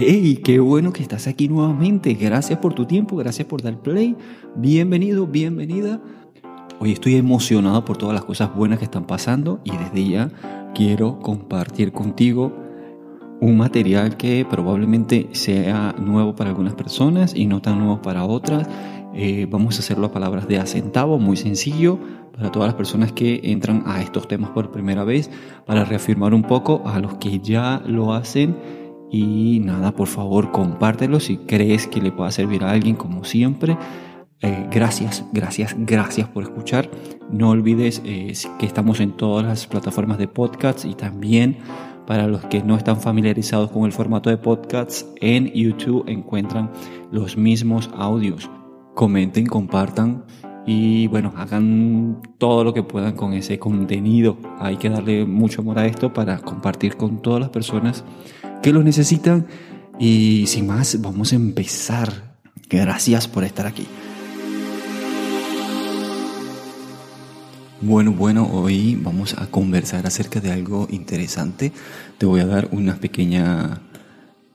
Hey, qué bueno que estás aquí nuevamente. Gracias por tu tiempo, gracias por dar play. Bienvenido, bienvenida. Hoy estoy emocionado por todas las cosas buenas que están pasando y desde ya quiero compartir contigo un material que probablemente sea nuevo para algunas personas y no tan nuevo para otras. Eh, vamos a hacerlo a palabras de acentavo, muy sencillo, para todas las personas que entran a estos temas por primera vez, para reafirmar un poco a los que ya lo hacen y nada, por favor, compártelo si crees que le pueda servir a alguien, como siempre. Eh, gracias, gracias, gracias por escuchar. No olvides eh, que estamos en todas las plataformas de podcasts y también para los que no están familiarizados con el formato de podcasts, en YouTube encuentran los mismos audios. Comenten, compartan y bueno, hagan todo lo que puedan con ese contenido. Hay que darle mucho amor a esto para compartir con todas las personas que lo necesitan. Y sin más, vamos a empezar. Gracias por estar aquí. Bueno, bueno, hoy vamos a conversar acerca de algo interesante. Te voy a dar una pequeña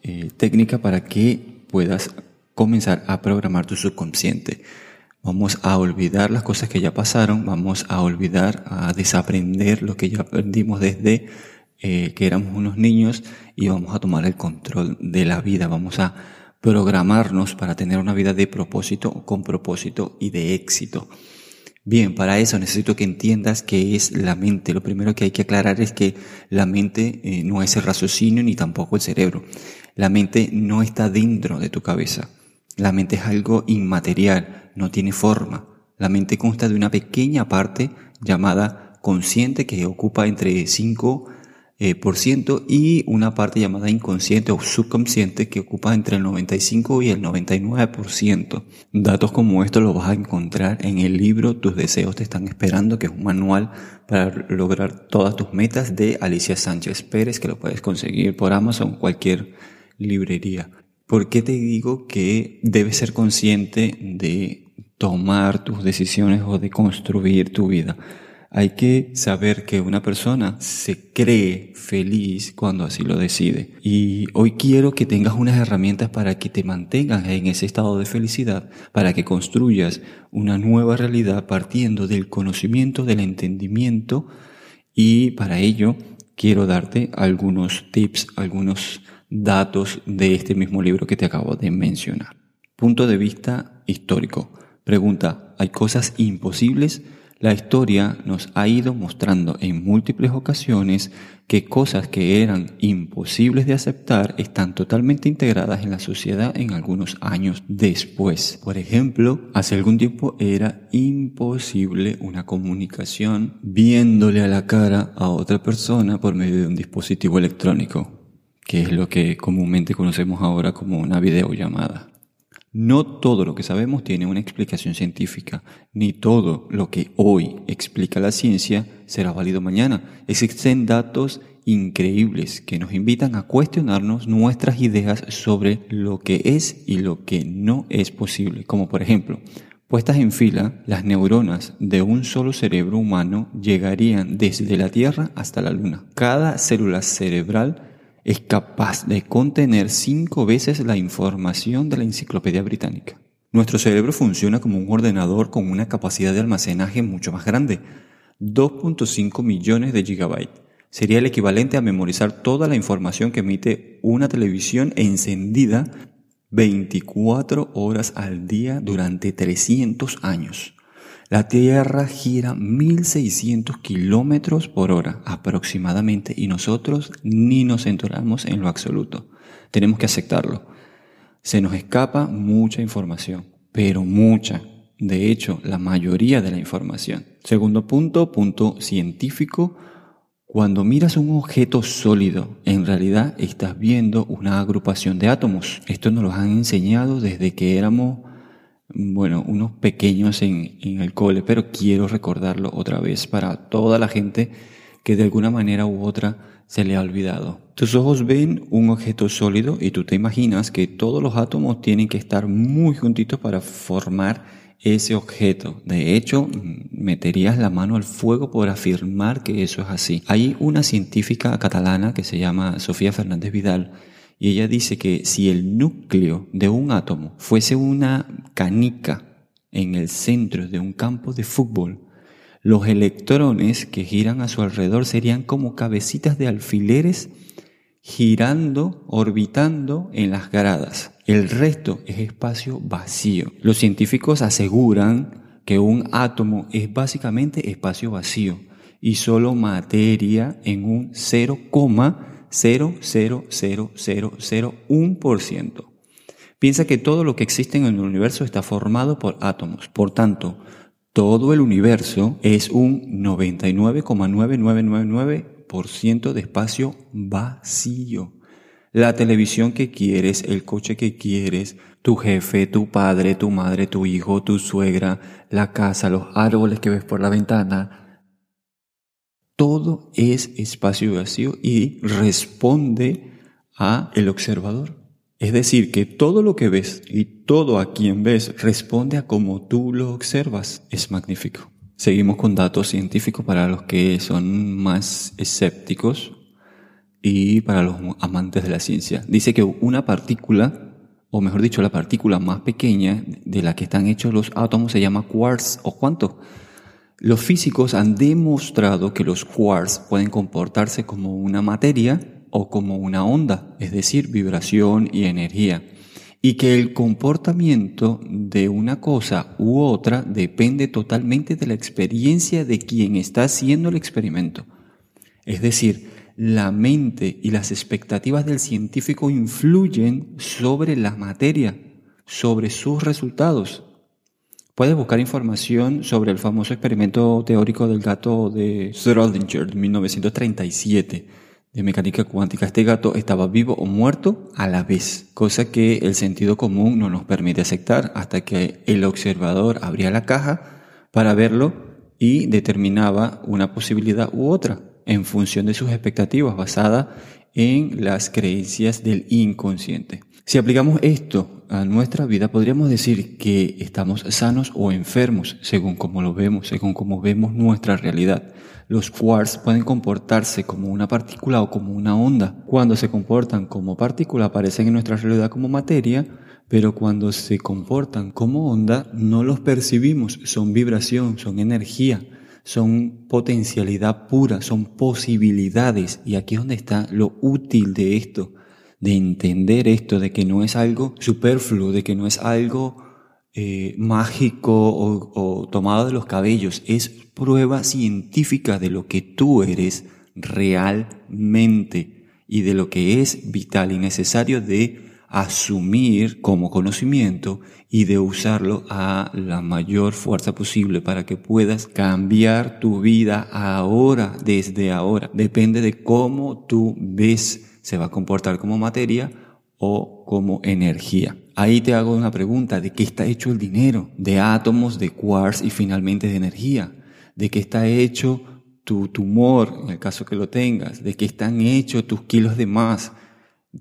eh, técnica para que puedas comenzar a programar tu subconsciente. Vamos a olvidar las cosas que ya pasaron, vamos a olvidar, a desaprender lo que ya aprendimos desde eh, que éramos unos niños y vamos a tomar el control de la vida, vamos a programarnos para tener una vida de propósito, con propósito y de éxito. Bien, para eso necesito que entiendas qué es la mente. Lo primero que hay que aclarar es que la mente eh, no es el raciocinio ni tampoco el cerebro. La mente no está dentro de tu cabeza. La mente es algo inmaterial, no tiene forma. La mente consta de una pequeña parte llamada consciente que ocupa entre 5 eh, por ciento y una parte llamada inconsciente o subconsciente que ocupa entre el 95 y el 99%. Datos como estos los vas a encontrar en el libro Tus deseos te están esperando, que es un manual para lograr todas tus metas de Alicia Sánchez Pérez, que lo puedes conseguir por Amazon cualquier librería. ¿Por qué te digo que debes ser consciente de tomar tus decisiones o de construir tu vida? Hay que saber que una persona se cree feliz cuando así lo decide. Y hoy quiero que tengas unas herramientas para que te mantengas en ese estado de felicidad, para que construyas una nueva realidad partiendo del conocimiento, del entendimiento. Y para ello quiero darte algunos tips, algunos datos de este mismo libro que te acabo de mencionar. Punto de vista histórico. Pregunta, ¿hay cosas imposibles? La historia nos ha ido mostrando en múltiples ocasiones que cosas que eran imposibles de aceptar están totalmente integradas en la sociedad en algunos años después. Por ejemplo, hace algún tiempo era imposible una comunicación viéndole a la cara a otra persona por medio de un dispositivo electrónico, que es lo que comúnmente conocemos ahora como una videollamada. No todo lo que sabemos tiene una explicación científica, ni todo lo que hoy explica la ciencia será válido mañana. Existen datos increíbles que nos invitan a cuestionarnos nuestras ideas sobre lo que es y lo que no es posible, como por ejemplo, puestas en fila, las neuronas de un solo cerebro humano llegarían desde la Tierra hasta la Luna. Cada célula cerebral es capaz de contener cinco veces la información de la enciclopedia británica. Nuestro cerebro funciona como un ordenador con una capacidad de almacenaje mucho más grande, 2.5 millones de gigabytes. Sería el equivalente a memorizar toda la información que emite una televisión encendida 24 horas al día durante 300 años. La Tierra gira 1600 kilómetros por hora aproximadamente y nosotros ni nos enteramos en lo absoluto. Tenemos que aceptarlo. Se nos escapa mucha información, pero mucha. De hecho, la mayoría de la información. Segundo punto, punto científico. Cuando miras un objeto sólido, en realidad estás viendo una agrupación de átomos. Esto nos lo han enseñado desde que éramos bueno, unos pequeños en, el cole, pero quiero recordarlo otra vez para toda la gente que de alguna manera u otra se le ha olvidado. Tus ojos ven un objeto sólido y tú te imaginas que todos los átomos tienen que estar muy juntitos para formar ese objeto. De hecho, meterías la mano al fuego por afirmar que eso es así. Hay una científica catalana que se llama Sofía Fernández Vidal Y ella dice que si el núcleo de un átomo fuese una canica en el centro de un campo de fútbol, los electrones que giran a su alrededor serían como cabecitas de alfileres girando, orbitando en las gradas. El resto es espacio vacío. Los científicos aseguran que un átomo es básicamente espacio vacío y solo materia en un 0,00001%. Piensa que todo lo que existe en el universo está formado por átomos. Por tanto, todo el universo es un 99,9999% de espacio vacío. La televisión que quieres, el coche que quieres, tu jefe, tu padre, tu madre, tu hijo, tu suegra, la casa, los árboles que ves por la ventana, todo es espacio vacío y responde a el observador. Es decir, que todo lo que ves y todo a quien ves responde a cómo tú lo observas. Es magnífico. Seguimos con datos científicos para los que son más escépticos y para los amantes de la ciencia. Dice que una partícula, o mejor dicho, la partícula más pequeña de la que están hechos los átomos se llama quarks o cuánto. Los físicos han demostrado que los quarks pueden comportarse como una materia o como una onda, es decir, vibración y energía, y que el comportamiento de una cosa u otra depende totalmente de la experiencia de quien está haciendo el experimento. Es decir, la mente y las expectativas del científico influyen sobre la materia, sobre sus resultados. Puedes buscar información sobre el famoso experimento teórico del gato de Schrödinger de 1937 de mecánica cuántica. Este gato estaba vivo o muerto a la vez, cosa que el sentido común no nos permite aceptar hasta que el observador abría la caja para verlo y determinaba una posibilidad u otra en función de sus expectativas basada en las creencias del inconsciente. Si aplicamos esto a nuestra vida, podríamos decir que estamos sanos o enfermos, según como lo vemos, según como vemos nuestra realidad. Los quarks pueden comportarse como una partícula o como una onda. Cuando se comportan como partícula aparecen en nuestra realidad como materia, pero cuando se comportan como onda no los percibimos, son vibración, son energía, son potencialidad pura, son posibilidades. Y aquí es donde está lo útil de esto de entender esto, de que no es algo superfluo, de que no es algo eh, mágico o, tomado de los cabellos, es prueba científica de lo que tú eres realmente y de lo que es vital y necesario de asumir como conocimiento y de usarlo a la mayor fuerza posible para que puedas cambiar tu vida ahora, desde ahora. Depende de cómo tú ves se va a comportar como materia o como energía. Ahí te hago una pregunta, ¿de qué está hecho el dinero? De átomos, de quarks y finalmente de energía. ¿De qué está hecho tu tumor, en el caso que lo tengas? ¿De qué están hechos tus kilos de más?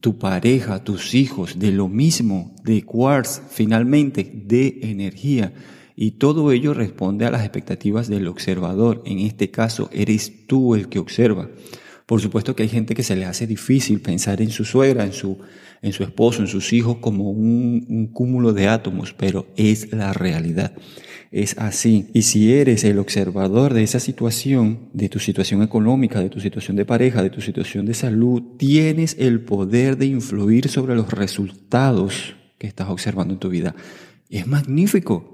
Tu pareja, tus hijos, de lo mismo, de quarks, finalmente, de energía. Y todo ello responde a las expectativas del observador. En este caso, eres tú el que observa. Por supuesto que hay gente que se le hace difícil pensar en su suegra, en su, en su esposo, en sus hijos como un, un cúmulo de átomos, pero es la realidad. Es así. Y si eres el observador de esa situación, de tu situación económica, de tu situación de pareja, de tu situación de salud, tienes el poder de influir sobre los resultados que estás observando en tu vida. Es magnífico.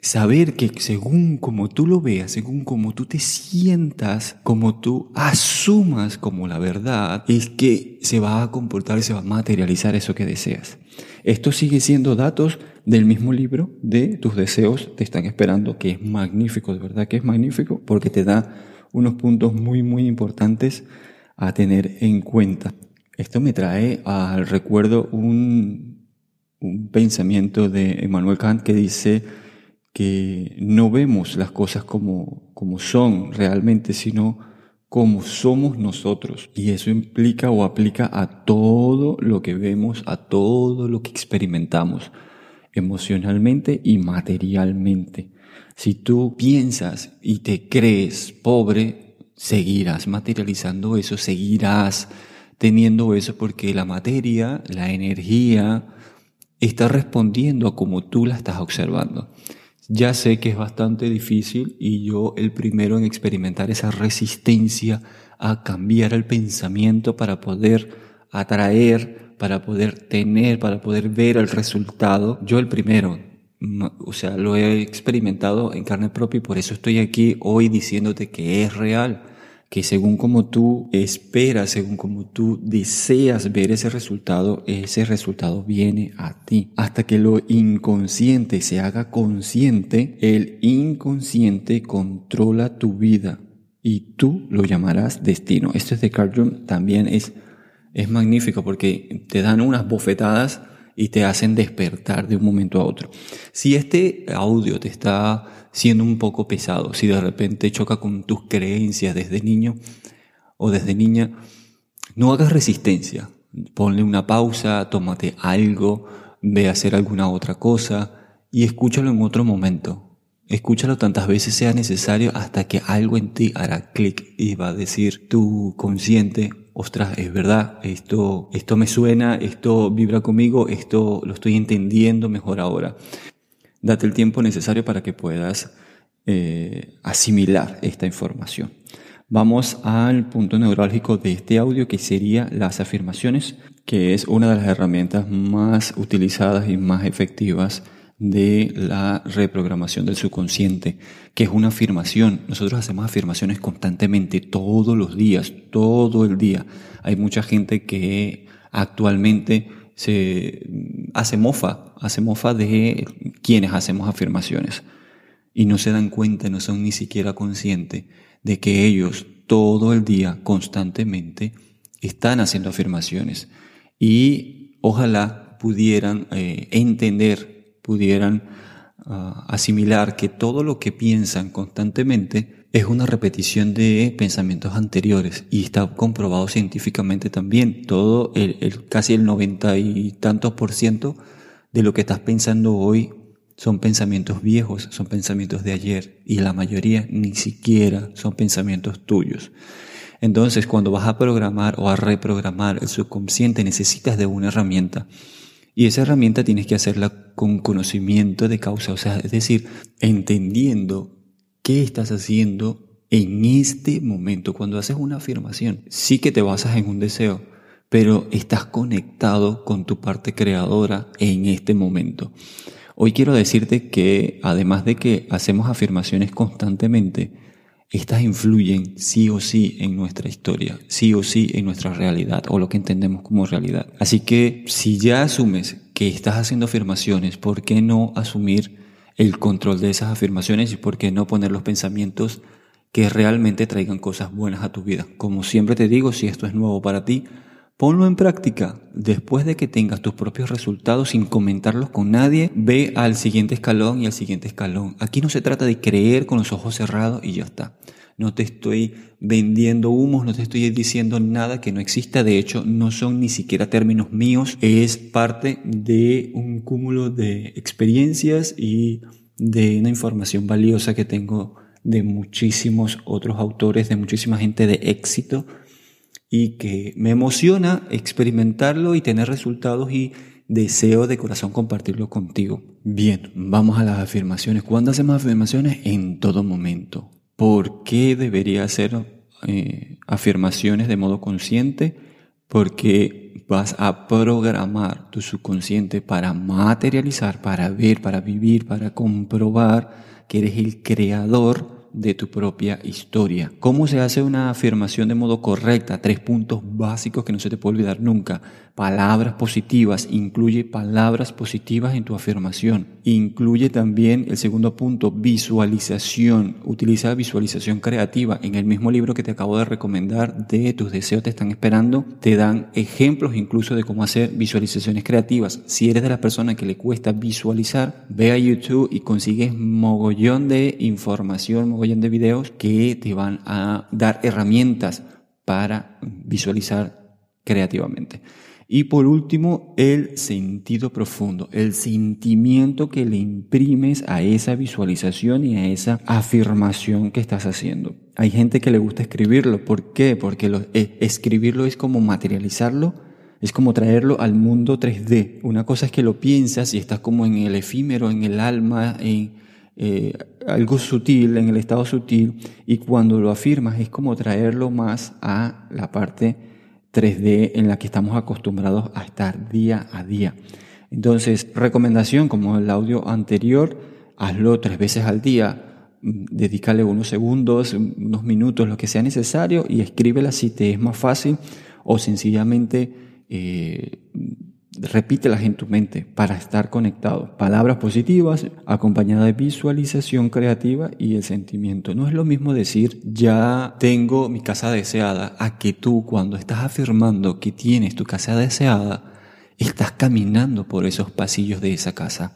Saber que según como tú lo veas, según como tú te sientas, como tú asumas como la verdad, es que se va a comportar se va a materializar eso que deseas. Esto sigue siendo datos del mismo libro de tus deseos te están esperando, que es magnífico, de verdad que es magnífico, porque te da unos puntos muy, muy importantes a tener en cuenta. Esto me trae al recuerdo un, un pensamiento de Emmanuel Kant que dice, que no vemos las cosas como, como son realmente, sino como somos nosotros. Y eso implica o aplica a todo lo que vemos, a todo lo que experimentamos, emocionalmente y materialmente. Si tú piensas y te crees pobre, seguirás materializando eso, seguirás teniendo eso porque la materia, la energía, está respondiendo a como tú la estás observando. Ya sé que es bastante difícil y yo el primero en experimentar esa resistencia a cambiar el pensamiento para poder atraer, para poder tener, para poder ver el resultado. Yo el primero, o sea, lo he experimentado en carne propia y por eso estoy aquí hoy diciéndote que es real que según como tú esperas, según como tú deseas ver ese resultado, ese resultado viene a ti. Hasta que lo inconsciente se haga consciente, el inconsciente controla tu vida y tú lo llamarás destino. Esto es de Carl Jung, también es, es magnífico porque te dan unas bofetadas y te hacen despertar de un momento a otro. Si este audio te está siendo un poco pesado, si de repente choca con tus creencias desde niño o desde niña, no hagas resistencia. Ponle una pausa, tómate algo, ve a hacer alguna otra cosa y escúchalo en otro momento. Escúchalo tantas veces sea necesario hasta que algo en ti hará clic y va a decir tu consciente, ostras, es verdad, esto, esto me suena, esto vibra conmigo, esto lo estoy entendiendo mejor ahora. Date el tiempo necesario para que puedas eh, asimilar esta información. Vamos al punto neurálgico de este audio que sería las afirmaciones, que es una de las herramientas más utilizadas y más efectivas de la reprogramación del subconsciente, que es una afirmación. Nosotros hacemos afirmaciones constantemente, todos los días, todo el día. Hay mucha gente que actualmente se hace mofa, hace mofa de quienes hacemos afirmaciones y no se dan cuenta, no son ni siquiera conscientes de que ellos todo el día, constantemente, están haciendo afirmaciones y ojalá pudieran eh, entender, pudieran ah, asimilar que todo lo que piensan constantemente es una repetición de pensamientos anteriores y está comprobado científicamente también. Todo, el, casi el noventa y tantos por ciento de lo que estás pensando hoy son pensamientos viejos, son pensamientos de ayer y la mayoría ni siquiera son pensamientos tuyos. Entonces, cuando vas a programar o a reprogramar el subconsciente, necesitas de una herramienta. Y esa herramienta tienes que hacerla con conocimiento de causa, o sea, es decir, entendiendo ¿Qué estás haciendo en este momento? Cuando haces una afirmación, sí que te basas en un deseo, pero estás conectado con tu parte creadora en este momento. Hoy quiero decirte que además de que hacemos afirmaciones constantemente, estas influyen sí o sí en nuestra historia, sí o sí en nuestra realidad o lo que entendemos como realidad. Así que si ya asumes que estás haciendo afirmaciones, ¿por qué no asumir el control de esas afirmaciones y por qué no poner los pensamientos que realmente traigan cosas buenas a tu vida. Como siempre te digo, si esto es nuevo para ti, ponlo en práctica. Después de que tengas tus propios resultados sin comentarlos con nadie, ve al siguiente escalón y al siguiente escalón. Aquí no se trata de creer con los ojos cerrados y ya está. No te estoy vendiendo humos, no te estoy diciendo nada que no exista. De hecho, no son ni siquiera términos míos. Es parte de un cúmulo de experiencias y de una información valiosa que tengo de muchísimos otros autores, de muchísima gente de éxito y que me emociona experimentarlo y tener resultados y deseo de corazón compartirlo contigo. Bien, vamos a las afirmaciones. ¿Cuándo hacemos afirmaciones? En todo momento. ¿Por qué debería hacer eh, afirmaciones de modo consciente? Porque vas a programar tu subconsciente para materializar, para ver, para vivir, para comprobar que eres el creador de tu propia historia. ¿Cómo se hace una afirmación de modo correcta? Tres puntos básicos que no se te puede olvidar nunca. Palabras positivas, incluye palabras positivas en tu afirmación. Incluye también el segundo punto, visualización. Utiliza visualización creativa. En el mismo libro que te acabo de recomendar de tus deseos te están esperando, te dan ejemplos incluso de cómo hacer visualizaciones creativas. Si eres de la persona que le cuesta visualizar, ve a YouTube y consigues mogollón de información, mogollón de videos que te van a dar herramientas para visualizar creativamente. Y por último, el sentido profundo, el sentimiento que le imprimes a esa visualización y a esa afirmación que estás haciendo. Hay gente que le gusta escribirlo. ¿Por qué? Porque lo, eh, escribirlo es como materializarlo, es como traerlo al mundo 3D. Una cosa es que lo piensas y estás como en el efímero, en el alma, en eh, algo sutil, en el estado sutil, y cuando lo afirmas es como traerlo más a la parte 3D en la que estamos acostumbrados a estar día a día. Entonces, recomendación como el audio anterior, hazlo tres veces al día, mm, dedícale unos segundos, unos minutos, lo que sea necesario y escríbela si te es más fácil o sencillamente eh, repítelas en tu mente para estar conectado. Palabras positivas acompañadas de visualización creativa y el sentimiento. No es lo mismo decir ya tengo mi casa deseada a que tú cuando estás afirmando que tienes tu casa deseada, estás caminando por esos pasillos de esa casa,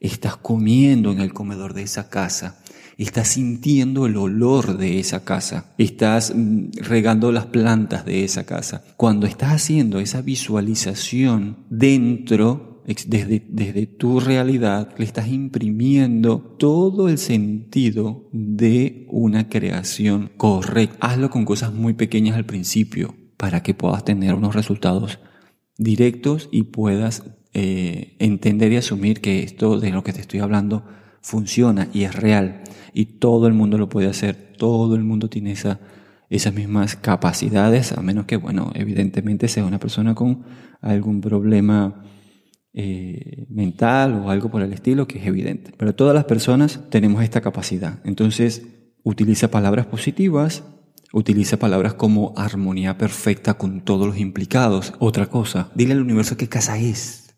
estás comiendo en el comedor de esa casa, estás sintiendo el olor de esa casa, estás mm, regando las plantas de esa casa. Cuando estás haciendo esa visualización dentro, desde, desde tu realidad, le estás imprimiendo todo el sentido de una creación correcta. Hazlo con cosas muy pequeñas al principio para que puedas tener unos resultados directos y puedas eh, entender y asumir que esto de lo que te estoy hablando funciona y es real y todo el mundo lo puede hacer, todo el mundo tiene esa, esas mismas capacidades, a menos que, bueno, evidentemente sea una persona con algún problema eh, mental o algo por el estilo, que es evidente. Pero todas las personas tenemos esta capacidad. Entonces, utiliza palabras positivas, Utiliza palabras como armonía perfecta con todos los implicados. Otra cosa, dile al universo qué casa es.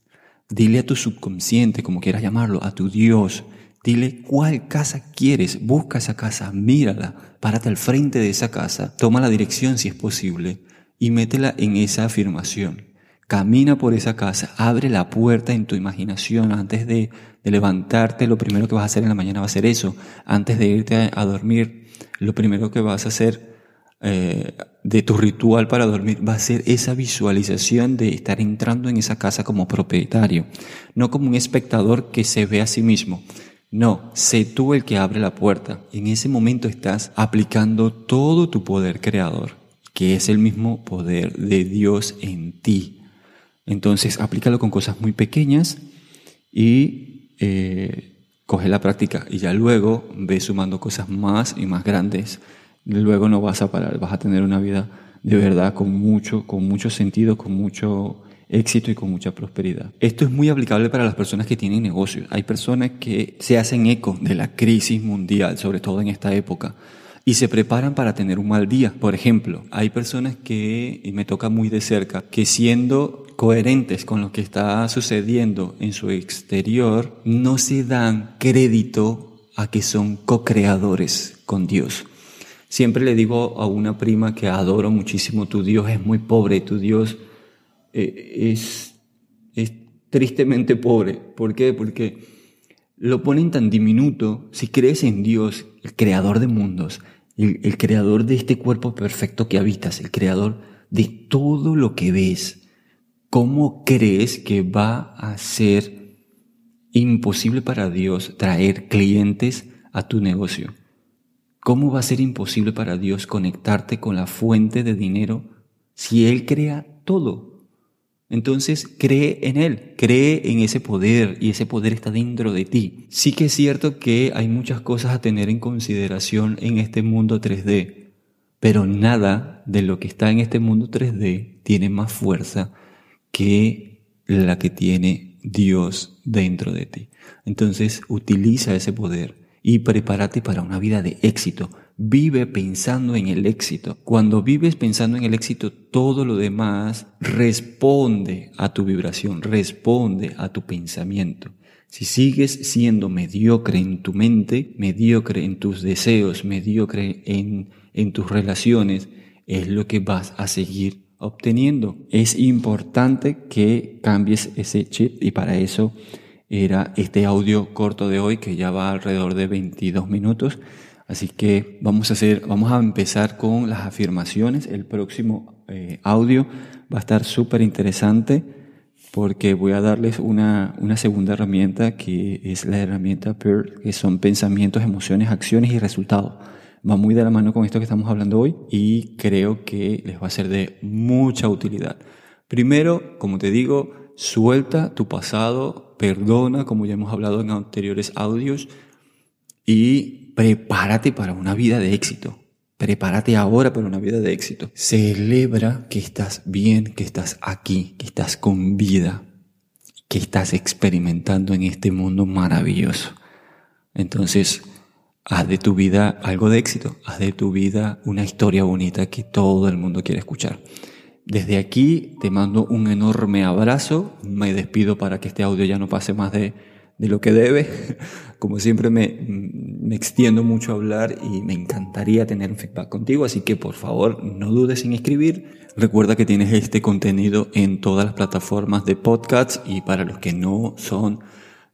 Dile a tu subconsciente, como quieras llamarlo, a tu Dios. Dile cuál casa quieres. Busca esa casa, mírala, párate al frente de esa casa, toma la dirección si es posible y métela en esa afirmación. Camina por esa casa, abre la puerta en tu imaginación antes de, levantarte. Lo primero que vas a hacer en la mañana va a ser eso. Antes de irte a dormir, lo primero que vas a hacer eh, de tu ritual para dormir va a ser esa visualización de estar entrando en esa casa como propietario, no como un espectador que se ve a sí mismo. No, sé tú el que abre la puerta. En ese momento estás aplicando todo tu poder creador, que es el mismo poder de Dios en ti. Entonces, aplícalo con cosas muy pequeñas y eh, coge la práctica y ya luego ve sumando cosas más y más grandes luego no vas a parar, vas a tener una vida de verdad con mucho, con mucho sentido, con mucho éxito y con mucha prosperidad. Esto es muy aplicable para las personas que tienen negocios. Hay personas que se hacen eco de la crisis mundial, sobre todo en esta época, y se preparan para tener un mal día. Por ejemplo, hay personas que, y me toca muy de cerca, que siendo coherentes con lo que está sucediendo en su exterior, no se dan crédito a que son co-creadores con Dios. Siempre le digo a una prima que adoro muchísimo, tu Dios es muy pobre, tu Dios eh, es, es tristemente pobre. ¿Por qué? Porque lo ponen tan diminuto. Si crees en Dios, el creador de mundos, el, el creador de este cuerpo perfecto que habitas, el creador de todo lo que ves, ¿cómo crees que va a ser imposible para Dios traer clientes a tu negocio? ¿Cómo va a ser imposible para Dios conectarte con la fuente de dinero si Él crea todo? Entonces cree en Él, cree en ese poder y ese poder está dentro de ti. Sí que es cierto que hay muchas cosas a tener en consideración en este mundo 3D, pero nada de lo que está en este mundo 3D tiene más fuerza que la que tiene Dios dentro de ti. Entonces utiliza ese poder y prepárate para una vida de éxito. Vive pensando en el éxito. Cuando vives pensando en el éxito, todo lo demás responde a tu vibración, responde a tu pensamiento. Si sigues siendo mediocre en tu mente, mediocre en tus deseos, mediocre en, en tus relaciones, es lo que vas a seguir obteniendo. Es importante que cambies ese chip y para eso era este audio corto de hoy que ya va alrededor de 22 minutos. Así que vamos a hacer, vamos a empezar con las afirmaciones. El próximo eh, audio va a estar súper interesante porque voy a darles una, una segunda herramienta que es la herramienta PEAR, que son pensamientos, emociones, acciones y resultados. va muy de la mano con esto que estamos hablando hoy y creo que les va a ser de mucha utilidad. Primero, como te digo, suelta tu pasado, perdona, como ya hemos hablado en anteriores audios, y prepárate para una vida de éxito. Prepárate ahora para una vida de éxito. Celebra que estás bien, que estás aquí, que estás con vida, que estás experimentando en este mundo maravilloso. Entonces, haz de tu vida algo de éxito, haz de tu vida una historia bonita que todo el mundo quiere escuchar. Desde aquí te mando un enorme abrazo, me despido para que este audio ya no pase más de, lo que debe. Como siempre me, me extiendo mucho a hablar y me encantaría tener un feedback contigo, así que por favor no dudes en escribir. Recuerda que tienes este contenido en todas las plataformas de podcasts y para los que no son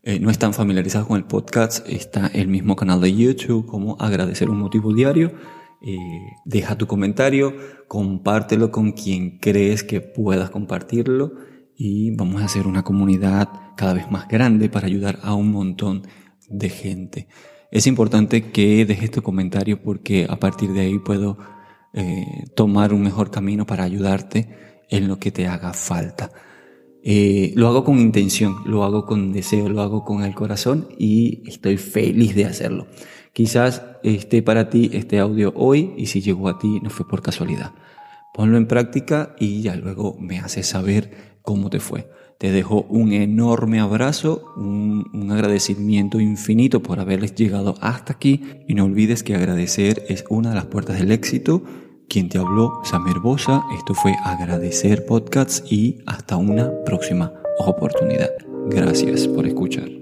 eh, no están familiarizados con el podcast, está el mismo canal de YouTube como Agradecer un Motivo Diario. Eh, deja tu comentario, compártelo con quien crees que puedas compartirlo y vamos a hacer una comunidad cada vez más grande para ayudar a un montón de gente. Es importante que dejes tu comentario porque a partir de ahí puedo eh, tomar un mejor camino para ayudarte en lo que te haga falta. Eh, lo hago con intención, lo hago con deseo, lo hago con el corazón y estoy feliz de hacerlo. Quizás esté para ti este audio hoy y si llegó a ti no fue por casualidad. Ponlo en práctica y ya luego me haces saber cómo te fue. Te dejo un enorme abrazo, un, agradecimiento infinito por haberles llegado hasta aquí y no olvides que agradecer es una de las puertas del éxito quien te habló, Samer Bosa. Esto fue Agradecer Podcasts y hasta una próxima oportunidad. Gracias por escuchar.